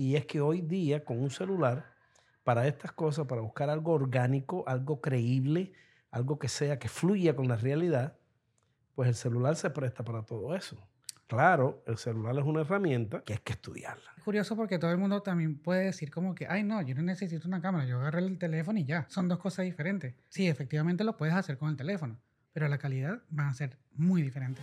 Y es que hoy día con un celular, para estas cosas, para buscar algo orgánico, algo creíble, algo que sea, que fluya con la realidad, pues el celular se presta para todo eso. Claro, el celular es una herramienta que hay que estudiarla. Es curioso porque todo el mundo también puede decir como que, ay no, yo no necesito una cámara, yo agarré el teléfono y ya. Son dos cosas diferentes. Sí, efectivamente lo puedes hacer con el teléfono, pero la calidad va a ser muy diferente.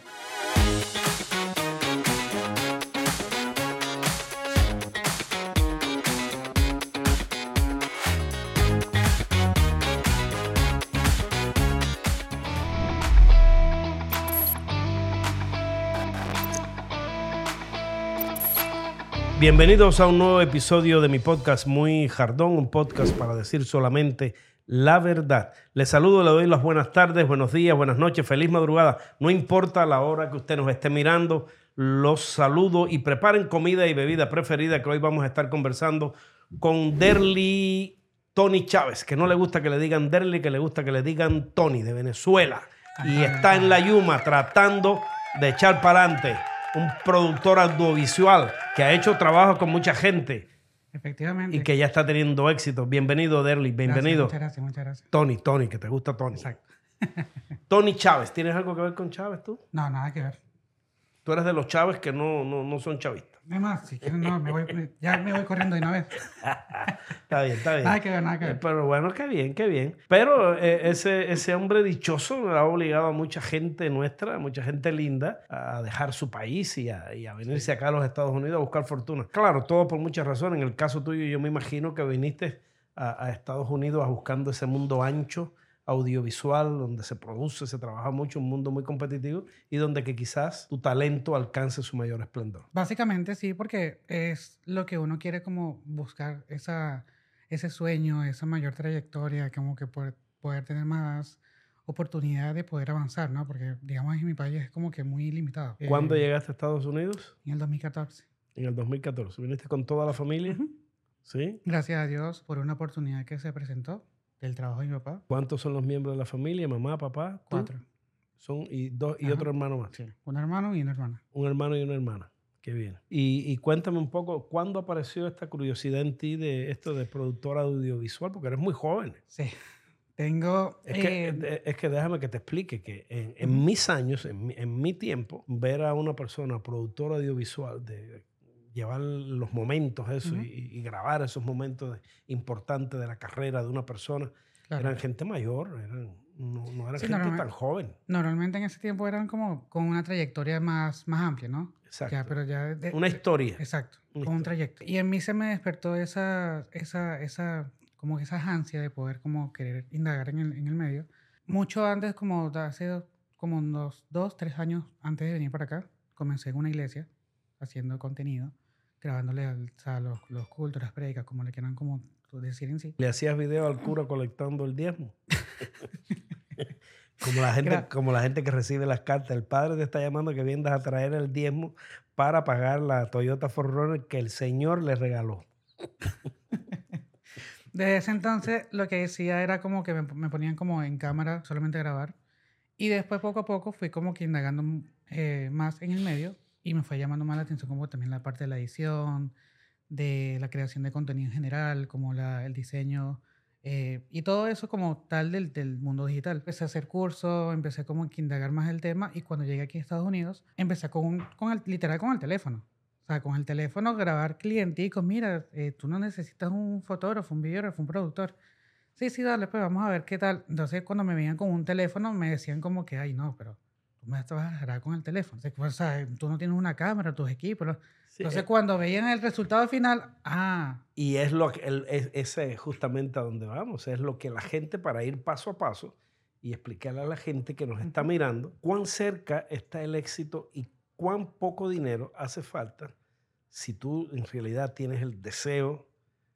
Bienvenidos a un nuevo episodio de mi podcast Muy Jardón, un podcast para decir solamente la verdad. Les saludo, le doy las buenas tardes, buenos días, buenas noches, feliz madrugada. No importa la hora que usted nos esté mirando, los saludo y preparen comida y bebida preferida que hoy vamos a estar conversando con Derly Tony Chávez, que no le gusta que le digan Derly, que le gusta que le digan Tony de Venezuela. Y está en la Yuma tratando de echar para adelante un productor audiovisual que ha hecho trabajo con mucha gente Efectivamente. y que ya está teniendo éxito. Bienvenido, Derly, bienvenido. Muchas gracias, muchas gracias. Tony, Tony, que te gusta Tony. Exacto. Tony Chávez, ¿tienes algo que ver con Chávez tú? No, nada que ver. Tú eres de los Chávez que no, no, no son chavistas. Además, si quieren, no, me voy, ya me voy corriendo de una vez. Está bien, está bien. Nada que ver, nada que ver. Pero bueno, qué bien, qué bien. Pero eh, ese, ese hombre dichoso ha obligado a mucha gente nuestra, a mucha gente linda, a dejar su país y a, y a venirse acá a los Estados Unidos a buscar fortuna. Claro, todo por muchas razones. En el caso tuyo, yo me imagino que viniste a, a Estados Unidos a buscando ese mundo ancho, audiovisual, donde se produce, se trabaja mucho, un mundo muy competitivo y donde que quizás tu talento alcance su mayor esplendor. Básicamente sí, porque es lo que uno quiere como buscar esa, ese sueño, esa mayor trayectoria, como que poder, poder tener más oportunidad de poder avanzar, ¿no? Porque, digamos, en mi país es como que muy limitado. ¿Cuándo Eh, llegaste a Estados Unidos? En el 2014. En el 2014. ¿Viniste con toda la familia? ¿Sí? Gracias a Dios por una oportunidad que se presentó del trabajo de mi papá. ¿Cuántos son los miembros de la familia? Mamá, papá, tú? Cuatro. Son y dos y Ajá. otro hermano más. Sí. Un hermano y una hermana. Un hermano y una hermana. Qué bien. Y, y cuéntame un poco, ¿cuándo apareció esta curiosidad en ti de esto de productora audiovisual? Porque eres muy joven. Sí. Tengo... Es que, eh, es que déjame que te explique que en, en mis años, en mi, en mi tiempo, ver a una persona productora audiovisual, de llevar los momentos, eso, Ujú. y, y grabar esos momentos importantes de la carrera de una persona, claro. eran gente mayor, eran, no, no eran Sí, gente tan joven. Normalmente en ese tiempo eran como con una trayectoria más, más amplia, ¿no? Exacto. Ya, pero ya... de- Una historia. Exacto, Una con un historia. trayecto. Y en mí se me despertó esa, esa, esa, como esa ansia de poder como querer indagar en el, en el medio. Mucho antes, como hace como unos dos, tres años antes de venir para acá, comencé en una iglesia haciendo contenido, grabándole al- a los, los cultos, las predicas, como le quieran como decir en sí. Le hacías video al cura colectando el diezmo. como, la gente, Gra- como la gente que recibe las cartas. El padre te está llamando que vengas a traer el diezmo para pagar la Toyota 4Runner que el Señor le regaló. Desde ese entonces lo que decía era como que me, me ponían como en cámara solamente a grabar. Y después poco a poco fui como que indagando eh, más en el medio y me fue llamando más la atención como también la parte de la edición, de la creación de contenido en general, como la, el diseño eh, y todo eso como tal del, del mundo digital. Empecé a hacer cursos, empecé como que indagar más el tema y cuando llegué aquí a Estados Unidos empecé con, un- con el, literal con el teléfono. O sea, con el teléfono grabar clienticos, mira, eh, tú no necesitas un fotógrafo, un videógrafo, un productor. Sí, sí, dale, pues vamos a ver qué tal. Entonces, cuando me veían con un teléfono, me decían como que, ay, no, pero tú me vas a grabar con el teléfono. O sea, pues, o sea, tú no tienes una cámara, tus equipos. Sí, Entonces, eh, cuando veían el resultado final, ah, y es lo que el- es, ese es justamente a donde vamos. Es lo que la gente, para ir paso a paso y explicarle a la gente que nos está mirando, cuán cerca está el éxito y cuán poco dinero hace falta si tú en realidad tienes el deseo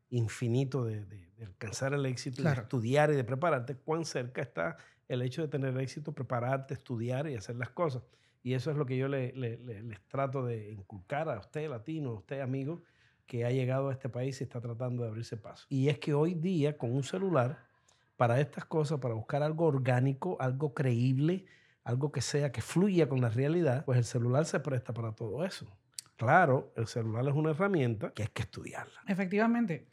infinito de, de- de alcanzar el éxito, y de Claro. estudiar y de prepararte, cuán cerca está el hecho de tener éxito, prepararte, estudiar y hacer las cosas. Y eso es lo que yo le- le- le- les trato de inculcar a usted, latino, a usted, amigo, que ha llegado a este país y está tratando de abrirse paso. Y es que hoy día, con un celular, para estas cosas, para buscar algo orgánico, algo creíble, algo que sea, que fluya con la realidad, pues el celular se presta para todo eso. Claro, el celular es una herramienta que hay que estudiarla. Efectivamente.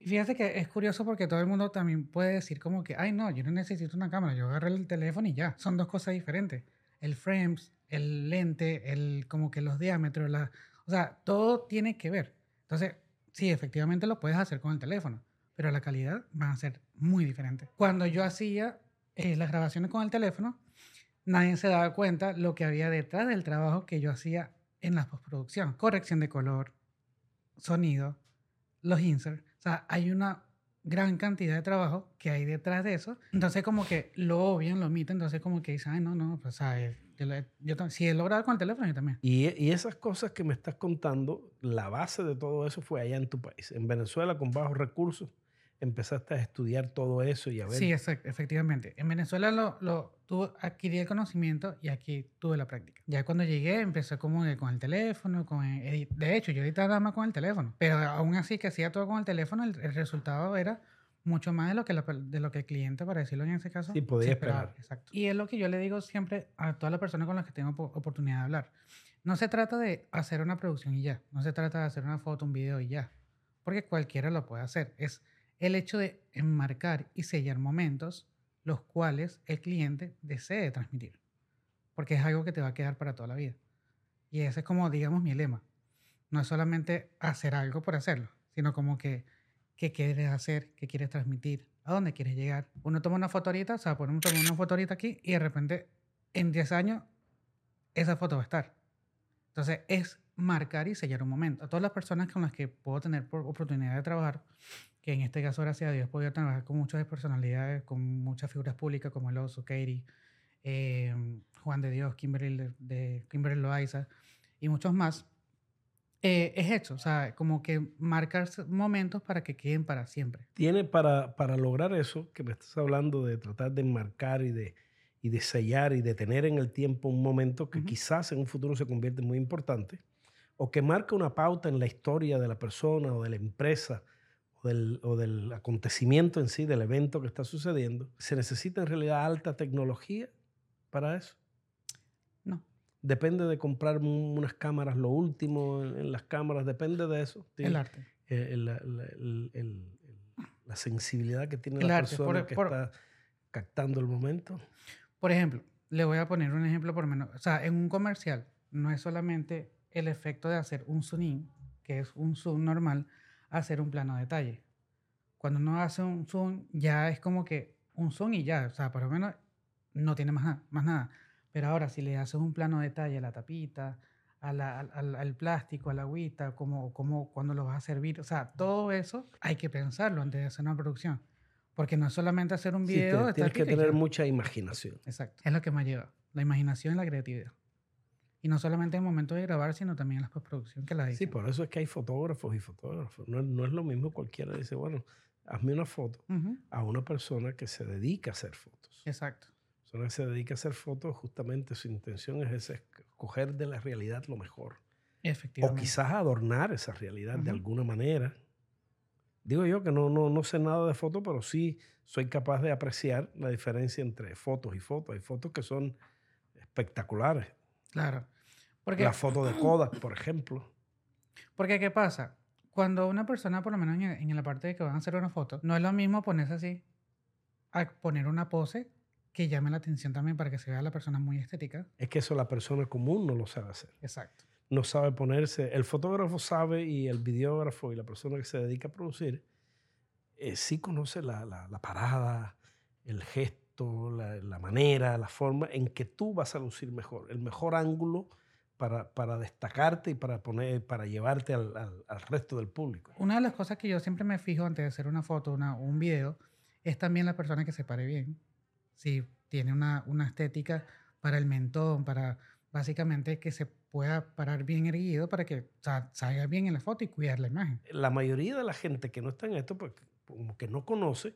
Fíjate que es curioso porque todo el mundo también puede decir como que, ay no, yo no necesito una cámara, yo agarro el teléfono y ya. Son dos cosas diferentes. El frames, el lente, el como que los diámetros, la, o sea, todo tiene que ver. Entonces, sí, efectivamente lo puedes hacer con el teléfono, pero la calidad va a ser muy diferente. Cuando yo hacía eh, las grabaciones con el teléfono, nadie se daba cuenta lo que había detrás del trabajo que yo hacía en la postproducción. Corrección de color, sonido, los inserts. O sea, hay una gran cantidad de trabajo que hay detrás de eso. Entonces como que lo obvian, lo omiten, entonces como que dicen, ay, no, no, pues, ¿sabes? Yo, yo, si he logrado con el teléfono, yo también. Y, y, esas cosas que me estás contando, la base de todo eso fue allá en tu país. En Venezuela, con bajos recursos, empezaste a estudiar todo eso y a ver. Sí, efectivamente. En Venezuela lo, lo tuve, adquirí el conocimiento y aquí tuve la práctica. Ya cuando llegué, empecé como con el teléfono, con de hecho, yo editaba más con el teléfono, pero aún así que hacía todo con el teléfono, el, el resultado era mucho más de lo que, de lo que el cliente, para decirlo en ese caso, sí, podía esperar. Exacto. Y es lo que yo le digo siempre a todas las personas con las que tengo oportunidad de hablar. No se trata de hacer una producción y ya. No se trata de hacer una foto, un video y ya. Porque cualquiera lo puede hacer. Es el hecho de enmarcar y sellar momentos los cuales el cliente desee transmitir. Porque es algo que te va a quedar para toda la vida. Y ese es como, digamos, mi lema. No es solamente hacer algo por hacerlo, sino como que qué quieres hacer, qué quieres transmitir, a dónde quieres llegar. Uno toma una foto ahorita, o sea, ponemos una foto ahorita aquí y de repente en 10 años esa foto va a estar. Entonces es marcar y sellar un momento. A todas las personas con las que puedo tener oportunidad de trabajar, que en este caso, gracias a Dios, he podido trabajar con muchas personalidades, con muchas figuras públicas como el Oso, Katie, eh, Juan de Dios, Kimberly, de, Kimberly Loaiza y muchos más eh, es hecho, o sea, como que marcar momentos para que queden para siempre. Tiene para, para lograr eso, que me estás hablando de tratar de marcar y de, y de sellar y de tener en el tiempo un momento que quizás en un futuro se convierte en muy importante, o que marca una pauta en la historia de la persona o de la empresa o del, o del acontecimiento en sí, del evento que está sucediendo, ¿se necesita en realidad alta tecnología para eso? Depende de comprar unas cámaras, lo último en, las cámaras, depende de eso. El arte. Eh, la sensibilidad que tiene la persona que está captando el momento. Por ejemplo, le voy a poner un ejemplo por menos. O sea, en un comercial no es solamente el efecto de hacer un zoom in, que es un zoom normal, hacer un plano de detalle. Cuando uno hace un zoom, ya es como que un zoom y ya. O sea, por lo menos no tiene más, más nada. Pero ahora, si le haces un plano de detalle a la tapita, al, al, plástico, a la agüita, como, como cuando lo vas a servir, o sea, todo eso hay que pensarlo antes de hacer una producción. Porque no es solamente hacer un video. Sí, tienes que tener mucha imaginación. Exacto. Es lo que me lleva. La imaginación y la creatividad. Y no solamente en el momento de grabar, sino también en la postproducción que la Sí, por eso es que hay fotógrafos y fotógrafos. No, no es lo mismo cualquiera dice, bueno, hazme una foto a una persona que se dedica a hacer fotos. Exacto persona que se dedica a hacer fotos, justamente su intención es escoger de la realidad lo mejor. Efectivamente. O quizás adornar esa realidad de alguna manera. Digo yo que no, no, no sé nada de fotos, pero sí soy capaz de apreciar la diferencia entre fotos y fotos. Hay fotos que son espectaculares. Claro. Porque, la foto de Kodak, por ejemplo. Porque, ¿qué pasa? Cuando una persona, por lo menos en la parte de que van a hacer una foto, no es lo mismo ponerse así a poner una pose que llame la atención también para que se vea la persona muy estética. Es que eso la persona común no lo sabe hacer. Exacto. No sabe ponerse. El fotógrafo sabe y el videógrafo y la persona que se dedica a producir eh, sí conoce la, la, parada, el gesto, la, la, manera, la forma en que tú vas a lucir mejor, el mejor ángulo para, para destacarte y para, poner, para llevarte al, al, resto del público. Una de las cosas que yo siempre me fijo antes de hacer una foto una, o un video es también la persona que se pare bien si tiene una, una estética para el mentón, para básicamente que se pueda parar bien erguido para que salga bien en la foto y cuidar la imagen. La mayoría de la gente que no está en esto, pues como que no conoce,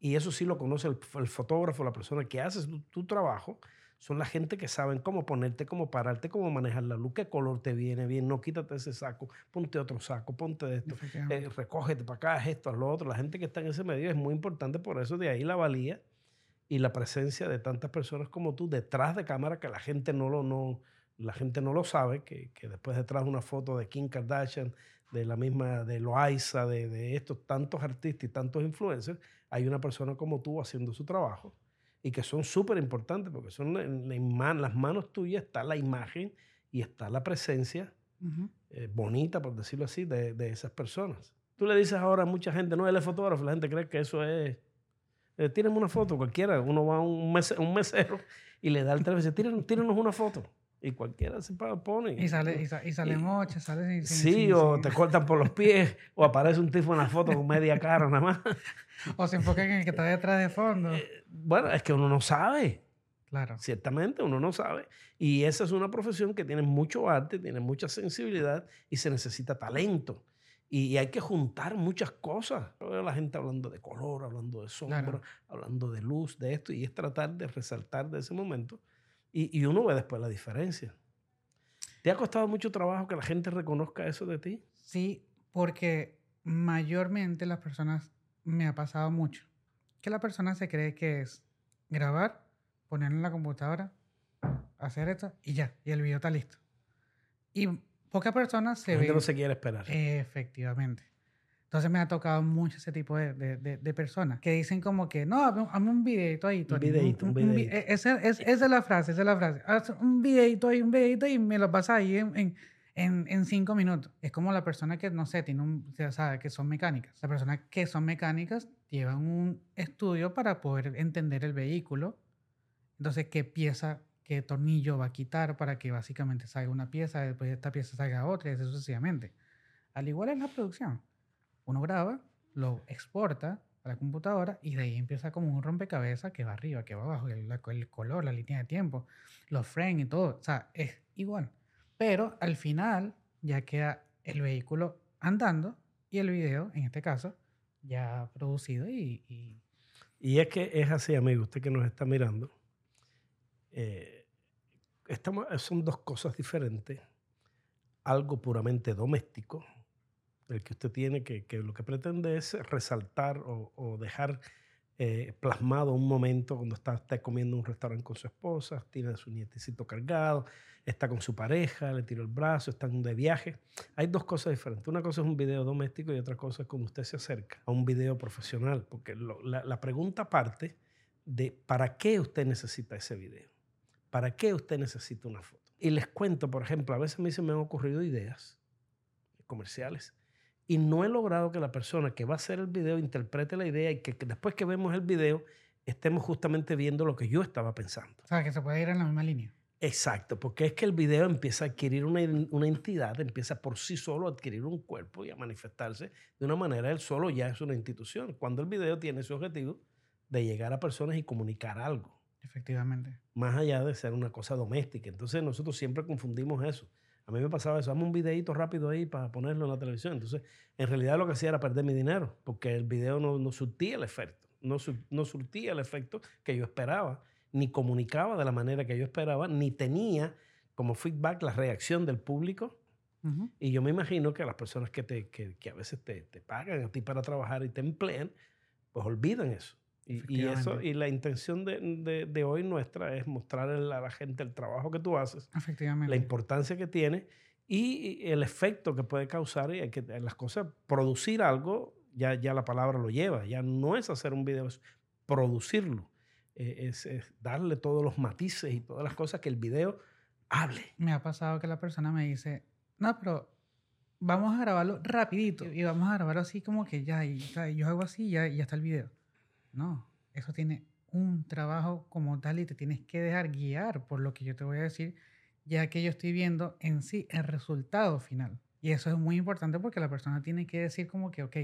y eso sí lo conoce el, fotógrafo, la persona que hace tu, trabajo, son la gente que saben cómo ponerte, cómo pararte, cómo manejar la luz, qué color te viene bien, no quítate ese saco, ponte otro saco, ponte esto, eh, recógete para acá, esto, haz lo otro. La gente que está en ese medio es muy importante, por eso de ahí la valía y la presencia de tantas personas como tú detrás de cámara que la gente no lo, no, la gente no lo sabe, que, que después detrás de una foto de Kim Kardashian, de la misma, de Loaiza, de, de estos tantos artistas y tantos influencers, hay una persona como tú haciendo su trabajo y que son súper importantes porque son en, las manos tuyas está la imagen y está la presencia eh, bonita, por decirlo así, de, de, esas personas. Tú le dices ahora a mucha gente, no, él es fotógrafo, la gente cree que eso es... Eh, tírenme una foto, cualquiera. Uno va a un, mes, un mesero y le da el teléfono y dice, una foto. Y cualquiera se pone. Y sale, y, sale, y sale mocha, sale sin, Sí, o te cortan por los pies, o aparece un tipo en la foto con media cara nada más. O se enfocan en el que está detrás de fondo. Eh, bueno, es que uno no sabe. Claro. Ciertamente uno no sabe. Y esa es una profesión que tiene mucho arte, tiene mucha sensibilidad y se necesita talento. Y, hay que juntar muchas cosas. veo la gente hablando de color, hablando de sombra, hablando de luz, de esto, y es tratar de resaltar de ese momento y, uno ve después la diferencia. ¿Te ha costado mucho trabajo que la gente reconozca eso de ti? Sí, porque mayormente las personas me ha pasado mucho. Que la persona se cree que es grabar, ponerlo en la computadora, hacer esto y ya, y el video está listo. Y pocas personas se ven. no se quiere esperar. Efectivamente. Entonces me ha tocado mucho ese tipo de, de, de, personas que dicen como que, no, hazme un videito ahí. Un videito, un, videito. E, esa, es, esa es la frase, esa es la frase. Haz un videito ahí, un videito y me lo pasa ahí en, en, en, en, cinco minutos. Es como la persona que, no sé, tiene un, o sabe que son mecánicas. Las personas que son mecánicas llevan un estudio para poder entender el vehículo. Entonces, qué pieza, qué tornillo va a quitar para que básicamente salga una pieza, después de esta pieza salga otra y así sucesivamente. Al igual es la producción uno graba, lo exporta a la computadora y de ahí empieza como un rompecabezas que va arriba, que va abajo, el, color, la línea de tiempo, los frames y todo. O sea, es igual. Pero al final ya queda el vehículo andando y el video, en este caso, ya producido y... Y, es que es así, amigo, usted que nos está mirando. Eh, estamos, son dos cosas diferentes. Algo puramente doméstico, el que usted tiene, que, que lo que pretende es resaltar o, o dejar eh, plasmado un momento cuando está, está comiendo en un restaurante con su esposa, tiene a su nietecito cargado, está con su pareja, le tiró el brazo, están de viaje. Hay dos cosas diferentes. Una cosa es un video doméstico y otra cosa es cuando usted se acerca a un video profesional, porque la, la pregunta parte de para qué usted necesita ese video, para qué usted necesita una foto. Y les cuento, por ejemplo, a veces a mí se me han ocurrido ideas comerciales y no he logrado que la persona que va a hacer el video interprete la idea y que, después que vemos el video estemos justamente viendo lo que yo estaba pensando. O sea, que se puede ir en la misma línea. Exacto, porque es que el video empieza a adquirir una, una, entidad, empieza por sí solo a adquirir un cuerpo y a manifestarse de una manera, él solo ya es una institución. Cuando el video tiene su objetivo de llegar a personas y comunicar algo. Efectivamente. Más allá de ser una cosa doméstica. Entonces nosotros siempre confundimos eso. A mí me pasaba eso, dame un videito rápido ahí para ponerlo en la televisión. Entonces, en realidad lo que hacía era perder mi dinero, porque el video no, no surtía el efecto, no, no surtía el efecto que yo esperaba, ni comunicaba de la manera que yo esperaba, ni tenía como feedback la reacción del público. Y yo me imagino que las personas que, te, que, que a veces te, te, pagan a ti para trabajar y te emplean, pues olvidan eso. Y, eso, y la intención de, de, hoy nuestra es mostrar a la gente el trabajo que tú haces, la importancia que tiene y el efecto que puede causar y que las cosas, producir algo, ya, ya la palabra lo lleva, ya no es hacer un video, es producirlo, eh, es, es, darle todos los matices y todas las cosas que el video hable. Me ha pasado que la persona me dice, no, pero vamos a grabarlo rapidito y vamos a grabarlo así como que ya, y, yo hago así y ya, y ya está el video. No, eso tiene un trabajo como tal y te tienes que dejar guiar por lo que yo te voy a decir, ya que yo estoy viendo en sí el resultado final. Y eso es muy importante porque la persona tiene que decir como que, ok,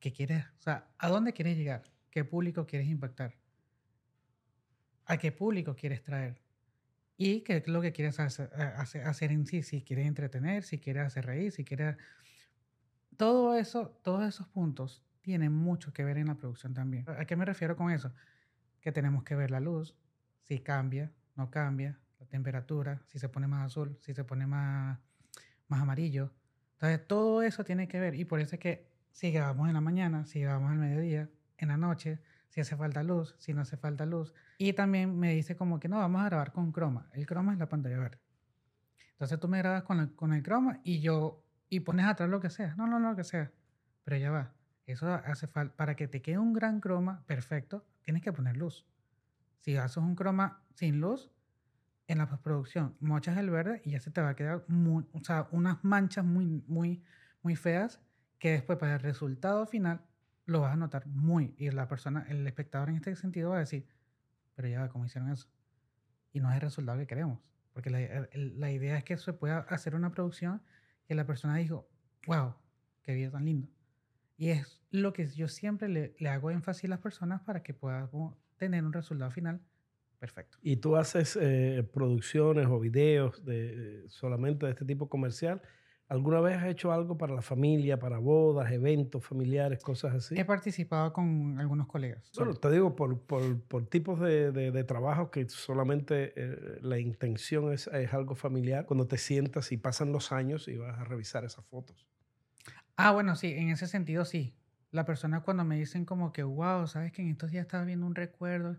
¿qué quieres? O sea, ¿a dónde quieres llegar? ¿Qué público quieres impactar? ¿A qué público quieres traer? Y qué es lo que quieres hacer, hacer, en sí, si quieres entretener, si quieres hacer reír, si quieres... Todo eso, todos esos puntos tiene mucho que ver en la producción también. ¿A qué me refiero con eso? Que tenemos que ver la luz, si cambia, no cambia, la temperatura, si se pone más azul, si se pone más, más amarillo. Entonces, todo eso tiene que ver y por eso es que si grabamos en la mañana, si grabamos al mediodía, en la noche, si hace falta luz, si no hace falta luz. Y también me dice como que no, vamos a grabar con croma. El croma es la pantalla verde. Entonces tú me grabas con el, con el croma y yo, y pones atrás lo que sea. No, no, no, lo que sea. Pero ya va. Eso hace falta, para que te quede un gran croma perfecto, tienes que poner luz. Si haces un croma sin luz, en la postproducción mochas el verde y ya se te va a quedar o sea, unas manchas muy, muy, muy feas que después para el resultado final lo vas a notar muy. Y la persona, el espectador en este sentido va a decir, pero ya, ¿cómo hicieron eso? Y no es el resultado que queremos. Porque la, idea es que se pueda hacer una producción que la persona dijo, wow, qué vida tan lindo. Y es lo que yo siempre le, le hago énfasis a las personas para que puedan tener un resultado final perfecto. ¿Y tú haces eh, producciones o videos de, solamente de este tipo comercial? ¿Alguna vez has hecho algo para la familia, para bodas, eventos familiares, cosas así? He participado con algunos colegas. Bueno, te digo, por, por, por tipos de, de, de trabajo que solamente eh, la intención es, es algo familiar, cuando te sientas y pasan los años y vas a revisar esas fotos. Ah, bueno, sí, en ese sentido sí. La persona cuando me dicen como que, wow, sabes que en estos días estaba viendo un recuerdo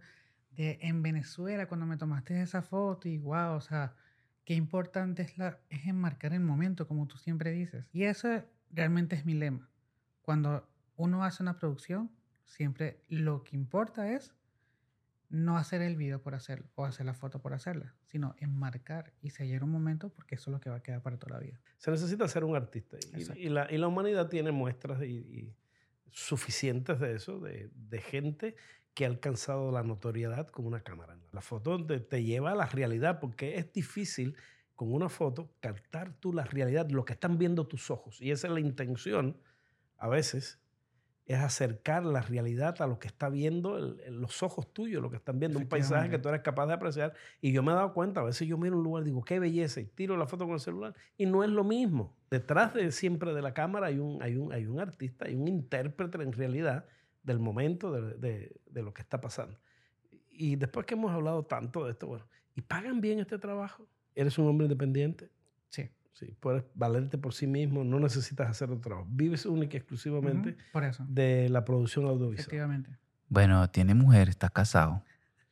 de en Venezuela cuando me tomaste esa foto y wow, o sea, qué importante es, la, es enmarcar el momento, como tú siempre dices. Y eso realmente es mi lema. Cuando uno hace una producción, siempre lo que importa es no hacer el video por hacerlo o hacer la foto por hacerla, sino enmarcar y sellar un momento porque eso es lo que va a quedar para toda la vida. Se necesita ser un artista y, y, la, y la, humanidad tiene muestras y, suficientes de eso, de, de, gente que ha alcanzado la notoriedad con una cámara. La foto te, te lleva a la realidad porque es difícil con una foto captar tú la realidad, lo que están viendo tus ojos. Y esa es la intención a veces es acercar la realidad a lo que está viendo los ojos tuyos, lo que están viendo, un paisaje que tú eres capaz de apreciar. Y yo me he dado cuenta, a veces yo miro un lugar y digo, qué belleza, y tiro la foto con el celular, y no es lo mismo. Detrás de siempre de la cámara hay un, hay un, hay un artista, hay un intérprete en realidad del momento de, de, de lo que está pasando. Y después que hemos hablado tanto de esto, bueno, ¿y pagan bien este trabajo? ¿Eres un hombre independiente? Sí. Puedes valerte por sí mismo, no necesitas hacer otro trabajo. Vives única y exclusivamente por eso. de la producción audiovisual. Efectivamente. Bueno, tiene mujer, está casado.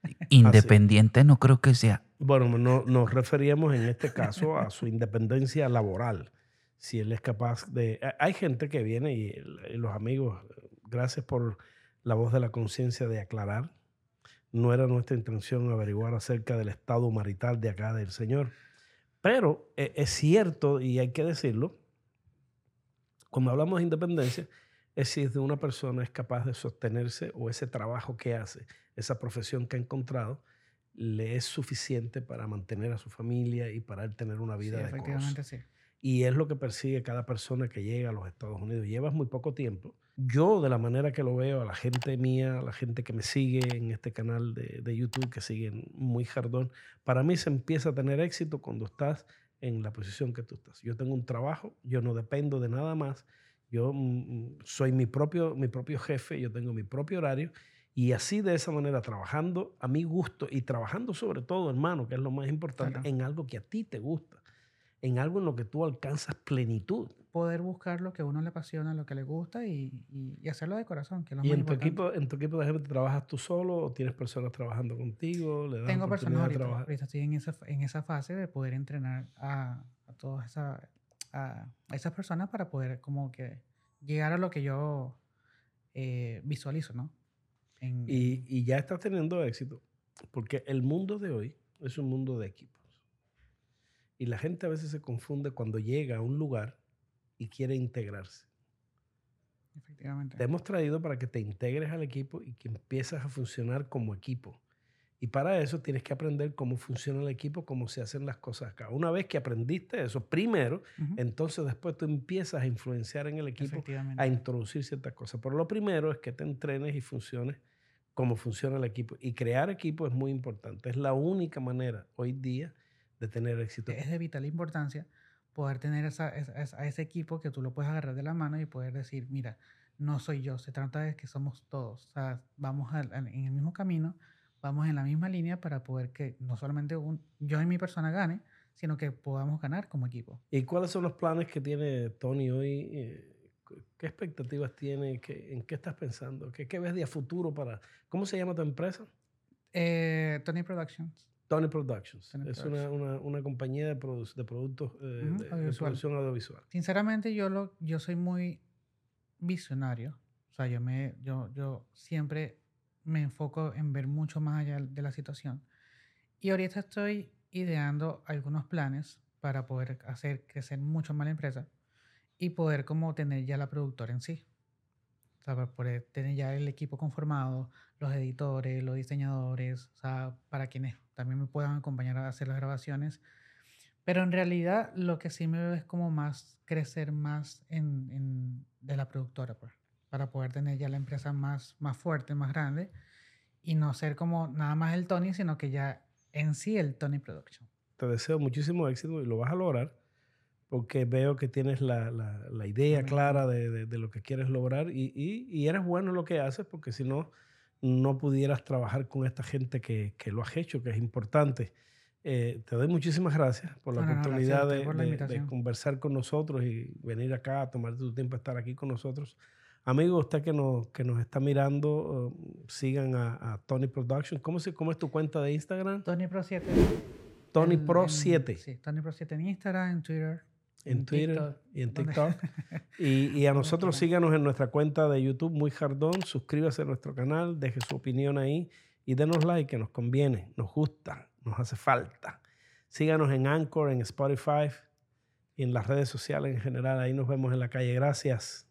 Independiente no creo que sea. Bueno, no, nos referíamos en este caso a su independencia laboral. Si él es capaz de... Hay gente que viene y, y los amigos, gracias por la voz de la conciencia de aclarar. No era nuestra intención averiguar acerca del estado marital de acá del Señor pero eh, es cierto, y hay que decirlo, cuando hablamos de independencia, es si de una persona es capaz de sostenerse o ese trabajo que hace, esa profesión que ha encontrado, le es suficiente para mantener a su familia y para él tener una vida sí, de efectivamente sí. Y es lo que persigue cada persona que llega a los Estados Unidos. Llevas muy poco tiempo. Yo, de la manera que lo veo, a la gente mía, a la gente que me sigue en este canal de, de YouTube, que siguen muy jardón, para mí se empieza a tener éxito cuando estás en la posición que tú estás. Yo tengo un trabajo, yo no dependo de nada más. Yo mm, soy mi propio, mi propio jefe, yo tengo mi propio horario y así de esa manera, trabajando a mi gusto y trabajando sobre todo, hermano, que es lo más importante, claro. en algo que a ti te gusta en algo en lo que tú alcanzas plenitud. Poder buscar lo que a uno le apasiona, lo que le gusta y, y, y hacerlo de corazón. Que es lo ¿Y más en tu, importante. equipo, en tu equipo de gente trabajas tú solo o tienes personas trabajando contigo? ¿Le Tengo personas ahorita, ahorita estoy en esa, en esa fase de poder entrenar a, a todas esa, a, esas personas para poder como que llegar a lo que yo eh, visualizo, ¿no? En, Y, y ya estás teniendo éxito porque el mundo de hoy es un mundo de equipos. Y la gente a veces se confunde cuando llega a un lugar y quiere integrarse. efectivamente. Te hemos traído para que te integres al equipo y que empieces a funcionar como equipo. Y para eso tienes que aprender cómo funciona el equipo, cómo se hacen las cosas acá. Una vez que aprendiste eso, primero, entonces después tú empiezas a influenciar en el equipo, a introducir ciertas cosas. Pero lo primero es que te entrenes y funciones cómo funciona el equipo. Y crear equipo es muy importante. Es la única manera hoy día de tener éxito. es de vital importancia poder tener esa, esa- a ese equipo que tú lo puedes agarrar de la mano y poder decir, mira, no soy yo, se trata de que somos todos, o sea, vamos en el mismo camino, vamos en la misma línea para poder que no solamente un- yo y mi persona gane, sino que podamos ganar como equipo. ¿Y cuáles son los planes que tiene Tony hoy? Eh, ¿Qué expectativas tiene? ¿Qué- ¿En qué estás pensando? ¿Qué, qué ves de a futuro para... ¿Cómo se llama tu empresa? Eh, Tony Productions. Tony Productions. Tony es una, una, una compañía de, produ- de productos eh, Ujú, de- de, audiovisual. producción audiovisual. Sinceramente, yo, lo, yo soy muy visionario. O sea, yo, me, yo, yo siempre me enfoco en ver mucho más allá de la situación. Y ahorita estoy ideando algunos planes para poder hacer crecer mucho más la empresa y poder como tener ya la productora en sí. Sea, para poder tener ya el equipo conformado, los editores, los diseñadores, o sea, para quienes también me puedan acompañar a hacer las grabaciones. Pero en realidad lo que sí me veo es como más crecer más en, en- de la productora, pues, para poder tener ya la empresa más, más fuerte, más grande y no ser como nada más el Tony, sino que ya en sí el Tony Production. Te deseo muchísimo éxito y lo vas a lograr porque veo que tienes la, la- la idea clara de, de- de lo que quieres lograr y, y- y eres bueno en lo que haces porque si no, no pudieras trabajar con esta gente que, que lo has hecho, que es importante. Eh, te doy muchísimas gracias por la No, no, no, gracias oportunidad usted de, por la de- conversar con nosotros y venir acá a tomarte tu tiempo a estar aquí con nosotros. Amigo, usted que nos, que nos está mirando, eh, sigan a, a Tony Production. ¿Cómo, se, ¿Cómo es tu cuenta de Instagram? Tony Pro 7. Tony en- Pro en- 7. Sí, Tony Pro 7 en Instagram, en Twitter. En Twitter TikTok, y en TikTok. y, y a nosotros síganos en nuestra cuenta de YouTube, Muy Jardón. Suscríbase a nuestro canal, deje su opinión ahí y denos like, que nos conviene, nos gusta, nos hace falta. Síganos en Anchor, en Spotify y en las redes sociales en general. Ahí nos vemos en la calle. Gracias.